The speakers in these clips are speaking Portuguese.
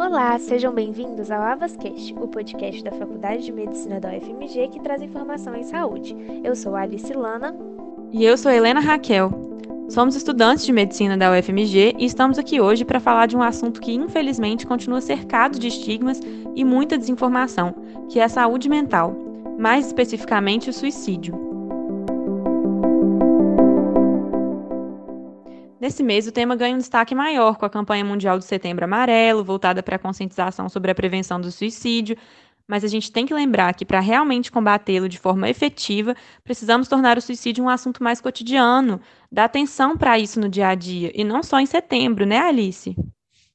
Olá, sejam bem-vindos ao Avascast, o podcast da Faculdade de Medicina da UFMG que traz informação em saúde. Eu sou Alice Lana. E eu sou Helena Raquel. Somos estudantes de medicina da UFMG e estamos aqui hoje para falar de um assunto que, infelizmente, continua cercado de estigmas e muita desinformação, que é a saúde mental, mais especificamente o suicídio. Nesse mês, o tema ganha um destaque maior com a campanha mundial do Setembro Amarelo, voltada para a conscientização sobre a prevenção do suicídio. Mas a gente tem que lembrar que, para realmente combatê-lo de forma efetiva, precisamos tornar o suicídio um assunto mais cotidiano, dar atenção para isso no dia a dia, e não só em setembro, né, Alice?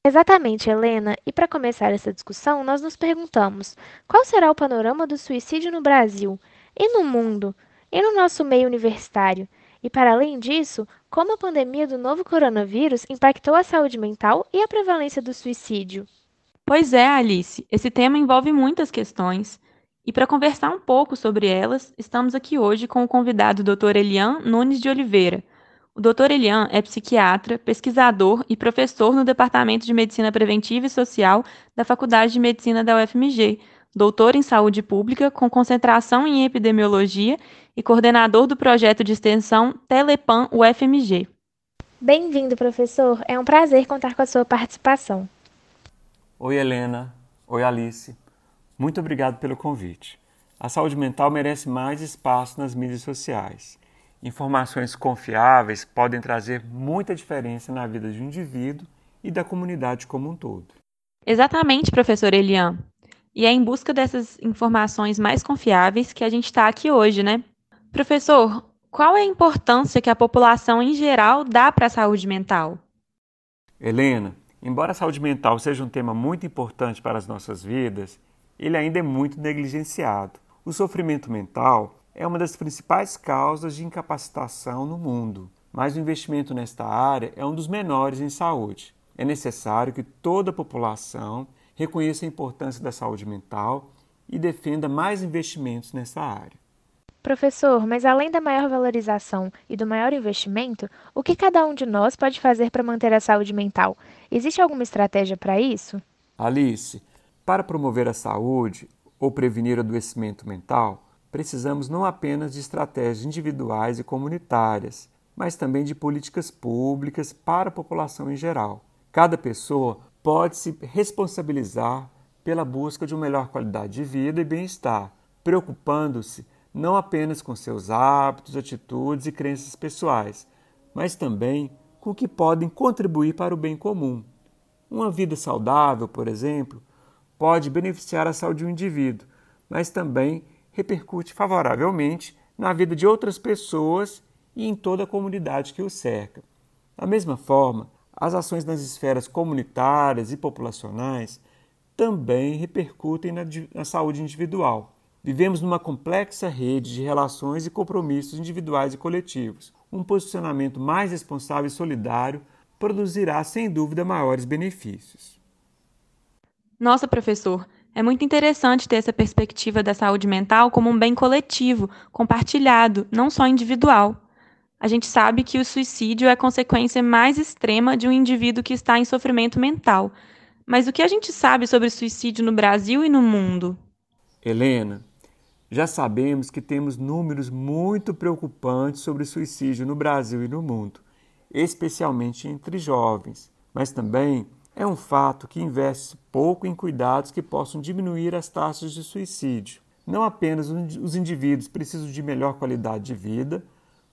Exatamente, Helena. E para começar essa discussão, nós nos perguntamos: qual será o panorama do suicídio no Brasil e no mundo e no nosso meio universitário? E para além disso, como a pandemia do novo coronavírus impactou a saúde mental e a prevalência do suicídio? Pois é, Alice, esse tema envolve muitas questões. E para conversar um pouco sobre elas, estamos aqui hoje com o convidado Dr. Elian Nunes de Oliveira. O Dr. Elian é psiquiatra, pesquisador e professor no Departamento de Medicina Preventiva e Social da Faculdade de Medicina da UFMG, doutor em saúde pública com concentração em epidemiologia e coordenador do projeto de extensão Telepan UFMG. Bem-vindo, professor. É um prazer contar com a sua participação. Oi, Helena. Oi, Alice. Muito obrigado pelo convite. A saúde mental merece mais espaço nas mídias sociais. Informações confiáveis podem trazer muita diferença na vida de um indivíduo e da comunidade como um todo. Exatamente, professor Elian. E é em busca dessas informações mais confiáveis que a gente está aqui hoje, né? Professor, qual é a importância que a população em geral dá para a saúde mental? Helena, embora a saúde mental seja um tema muito importante para as nossas vidas, ele ainda é muito negligenciado. O sofrimento mental é uma das principais causas de incapacitação no mundo, mas o investimento nesta área é um dos menores em saúde. É necessário que toda a população reconheça a importância da saúde mental e defenda mais investimentos nessa área. Professor, mas além da maior valorização e do maior investimento, o que cada um de nós pode fazer para manter a saúde mental? Existe alguma estratégia para isso? Alice, para promover a saúde ou prevenir o adoecimento mental, precisamos não apenas de estratégias individuais e comunitárias, mas também de políticas públicas para a população em geral. Cada pessoa pode se responsabilizar pela busca de uma melhor qualidade de vida e bem-estar, preocupando-se não apenas com seus hábitos, atitudes e crenças pessoais, mas também com o que podem contribuir para o bem comum. Uma vida saudável, por exemplo, pode beneficiar a saúde do indivíduo, mas também repercute favoravelmente na vida de outras pessoas e em toda a comunidade que o cerca. Da mesma forma, as ações nas esferas comunitárias e populacionais também repercutem na, na, saúde individual. Vivemos numa complexa rede de relações e compromissos individuais e coletivos. Um posicionamento mais responsável e solidário produzirá, sem dúvida, maiores benefícios. Nossa, professor, é muito interessante ter essa perspectiva da saúde mental como um bem coletivo, compartilhado, não só individual a gente sabe que o suicídio é a consequência mais extrema de um indivíduo que está em sofrimento mental. Mas o que a gente sabe sobre suicídio no Brasil e no mundo? Helena, já sabemos que temos números muito preocupantes sobre suicídio no Brasil e no mundo, especialmente entre jovens. Mas também é um fato que investe pouco em cuidados que possam diminuir as taxas de suicídio. Não apenas os indivíduos precisam de melhor qualidade de vida,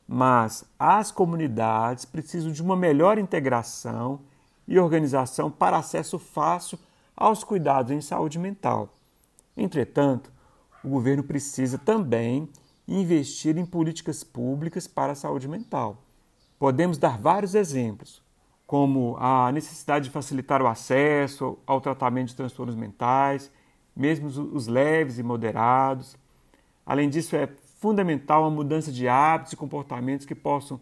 mas as comunidades precisam de uma melhor integração e organização para acesso fácil aos cuidados em saúde mental. Entretanto, o governo precisa também investir em políticas públicas para a saúde mental. Podemos dar vários exemplos, como a necessidade de facilitar o acesso ao tratamento de transtornos mentais, mesmo os leves e moderados. Além disso, é fundamental a mudança de hábitos e comportamentos que possam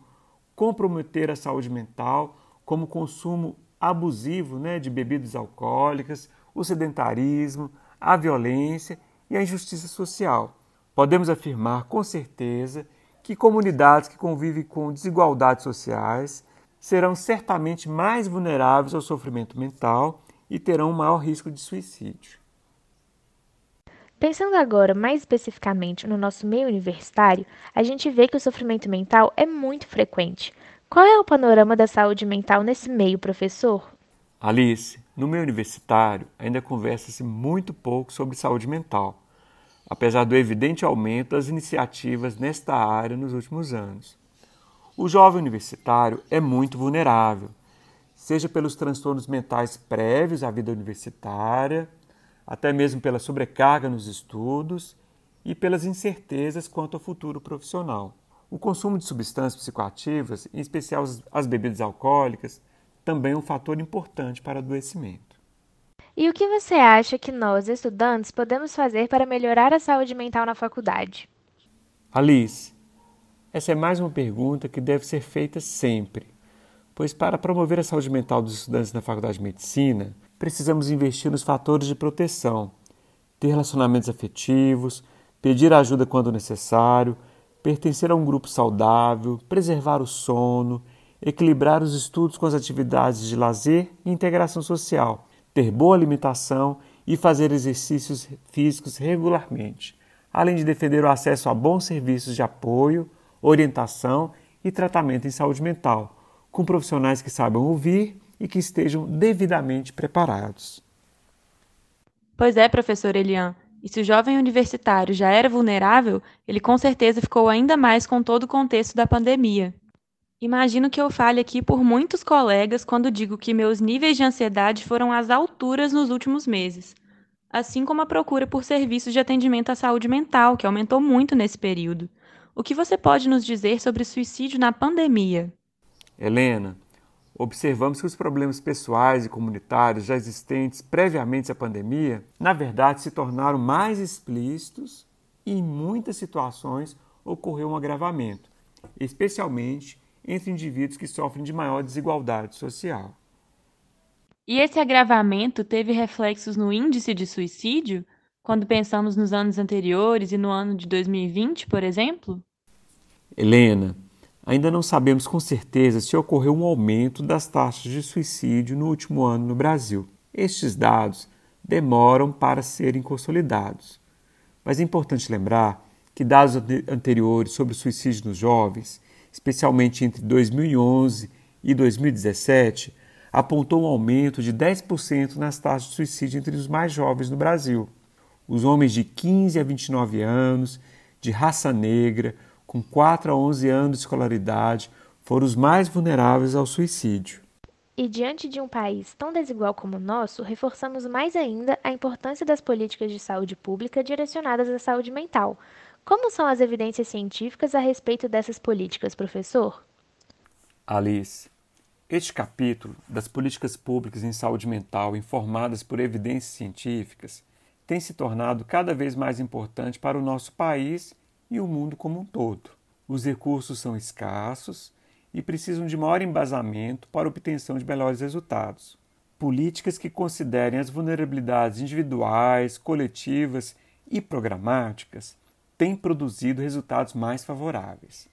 comprometer a saúde mental, como o consumo abusivo né, de bebidas alcoólicas, o sedentarismo, a violência e a injustiça social. Podemos afirmar com certeza que comunidades que convivem com desigualdades sociais serão certamente mais vulneráveis ao sofrimento mental e terão maior risco de suicídio. Pensando agora mais especificamente no nosso meio universitário, a gente vê que o sofrimento mental é muito frequente. Qual é o panorama da saúde mental nesse meio, professor? Alice, no meio universitário ainda conversa-se muito pouco sobre saúde mental, apesar do evidente aumento das iniciativas nesta área nos últimos anos. O jovem universitário é muito vulnerável, seja pelos transtornos mentais prévios à vida universitária, até mesmo pela sobrecarga nos estudos e pelas incertezas quanto ao futuro profissional. O consumo de substâncias psicoativas, em especial as bebidas alcoólicas, também é um fator importante para adoecimento. E o que você acha que nós, estudantes, podemos fazer para melhorar a saúde mental na faculdade? Alice, essa é mais uma pergunta que deve ser feita sempre, pois para promover a saúde mental dos estudantes na Faculdade de Medicina, precisamos investir nos fatores de proteção, ter relacionamentos afetivos, pedir ajuda quando necessário, pertencer a um grupo saudável, preservar o sono, equilibrar os estudos com as atividades de lazer e integração social, ter boa alimentação e fazer exercícios físicos regularmente, além de defender o acesso a bons serviços de apoio, orientação e tratamento em saúde mental, com profissionais que saibam ouvir e que estejam devidamente preparados. Pois é, professor Elian. E se o jovem universitário já era vulnerável, ele com certeza ficou ainda mais com todo o contexto da pandemia. Imagino que eu fale aqui por muitos colegas quando digo que meus níveis de ansiedade foram às alturas nos últimos meses, assim como a procura por serviços de atendimento à saúde mental, que aumentou muito nesse período. O que você pode nos dizer sobre suicídio na pandemia? Helena, observamos que os problemas pessoais e comunitários já existentes previamente à pandemia, na verdade, se tornaram mais explícitos e em muitas situações ocorreu um agravamento, especialmente entre indivíduos que sofrem de maior desigualdade social. E esse agravamento teve reflexos no índice de suicídio, quando pensamos nos anos anteriores e no ano de 2020, por exemplo? Helena, Ainda não sabemos com certeza se ocorreu um aumento das taxas de suicídio no último ano no Brasil. Estes dados demoram para serem consolidados. Mas é importante lembrar que dados anteriores sobre o suicídio nos jovens, especialmente entre 2011 e 2017, apontou um aumento de 10% nas taxas de suicídio entre os mais jovens no Brasil. Os homens de 15 a 29 anos, de raça negra, com 4 a 11 anos de escolaridade, foram os mais vulneráveis ao suicídio. E diante de um país tão desigual como o nosso, reforçamos mais ainda a importância das políticas de saúde pública direcionadas à saúde mental. Como são as evidências científicas a respeito dessas políticas, professor? Alice, este capítulo das políticas públicas em saúde mental informadas por evidências científicas tem se tornado cada vez mais importante para o nosso país e o mundo como um todo. Os recursos são escassos e precisam de maior embasamento para obtenção de melhores resultados. Políticas que considerem as vulnerabilidades individuais, coletivas e programáticas têm produzido resultados mais favoráveis.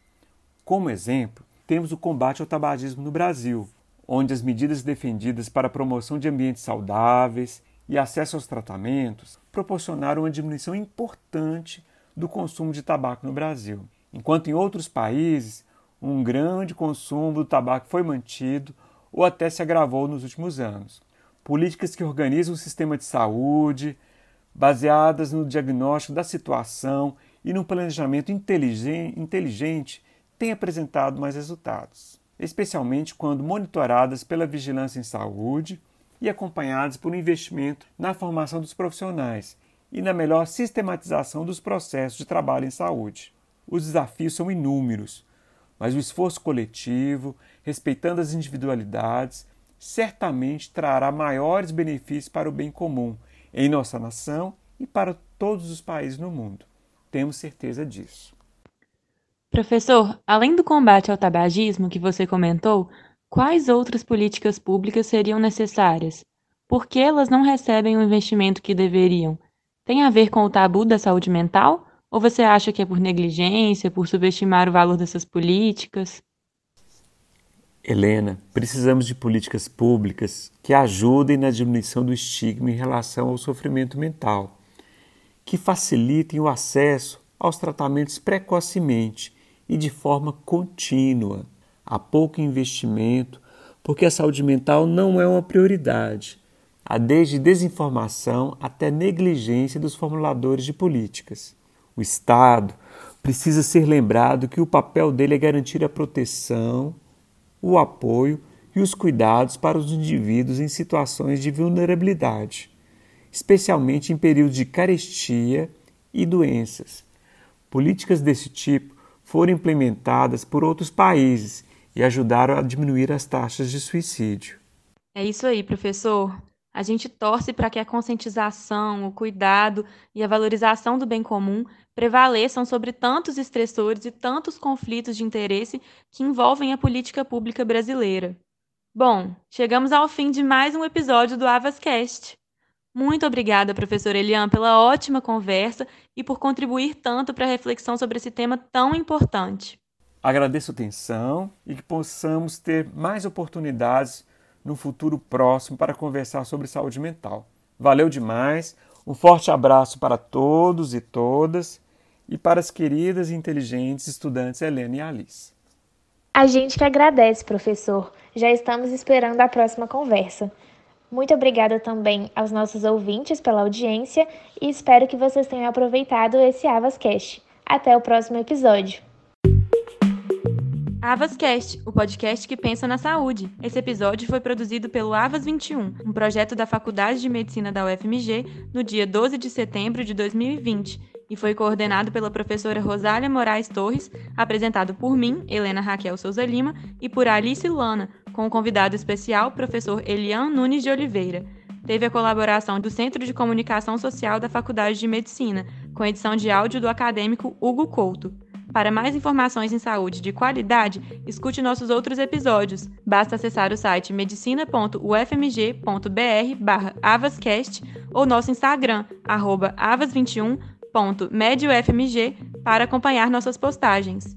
Como exemplo, temos o combate ao tabagismo no Brasil, onde as medidas defendidas para a promoção de ambientes saudáveis e acesso aos tratamentos proporcionaram uma diminuição importante do consumo de tabaco no Brasil. Enquanto em outros países, um grande consumo do tabaco foi mantido ou até se agravou nos últimos anos. Políticas que organizam o sistema de saúde, baseadas no diagnóstico da situação e no planejamento inteligente, têm apresentado mais resultados, especialmente quando monitoradas pela vigilância em saúde e acompanhadas por um investimento na formação dos profissionais e na melhor sistematização dos processos de trabalho em saúde. Os desafios são inúmeros, mas o esforço coletivo, respeitando as individualidades, certamente trará maiores benefícios para o bem comum em nossa nação e para todos os países no mundo. Temos certeza disso. Professor, além do combate ao tabagismo que você comentou, quais outras políticas públicas seriam necessárias? Por que elas não recebem o investimento que deveriam? Tem a ver com o tabu da saúde mental? Ou você acha que é por negligência, por subestimar o valor dessas políticas? Helena, precisamos de políticas públicas que ajudem na diminuição do estigma em relação ao sofrimento mental, que facilitem o acesso aos tratamentos precocemente e de forma contínua. Há pouco investimento, porque a saúde mental não é uma prioridade. Há desde desinformação até negligência dos formuladores de políticas. O Estado precisa ser lembrado que o papel dele é garantir a proteção o apoio e os cuidados para os indivíduos em situações de vulnerabilidade, especialmente em períodos de carestia e doenças. Políticas desse tipo foram implementadas por outros países e ajudaram a diminuir as taxas de suicídio. É isso aí, professor. A gente torce para que a conscientização, o cuidado e a valorização do bem comum prevaleçam sobre tantos estressores e tantos conflitos de interesse que envolvem a política pública brasileira. Bom, chegamos ao fim de mais um episódio do Avascast. Muito obrigada, professor Elian, pela ótima conversa e por contribuir tanto para a reflexão sobre esse tema tão importante. Agradeço a atenção e que possamos ter mais oportunidades no futuro próximo para conversar sobre saúde mental. Valeu demais, um forte abraço para todos e todas e para as queridas e inteligentes estudantes Helena e Alice. A gente que agradece, professor. Já estamos esperando a próxima conversa. Muito obrigada também aos nossos ouvintes pela audiência e espero que vocês tenham aproveitado esse Avascast. Até o próximo episódio. AvasCast, o podcast que pensa na saúde. Esse episódio foi produzido pelo Avas 21, um projeto da Faculdade de Medicina da UFMG, no dia 12 de setembro de 2020, e foi coordenado pela professora Rosália Moraes Torres, apresentado por mim, Helena Raquel Souza Lima, e por Alice Lana, com o convidado especial, professor Elian Nunes de Oliveira. Teve a colaboração do Centro de Comunicação Social da Faculdade de Medicina, com edição de áudio do acadêmico Hugo Couto. Para mais informações em saúde de qualidade, escute nossos outros episódios. Basta acessar o site medicina.ufmg.br/avascast ou nosso Instagram avas21.mediofmg para acompanhar nossas postagens.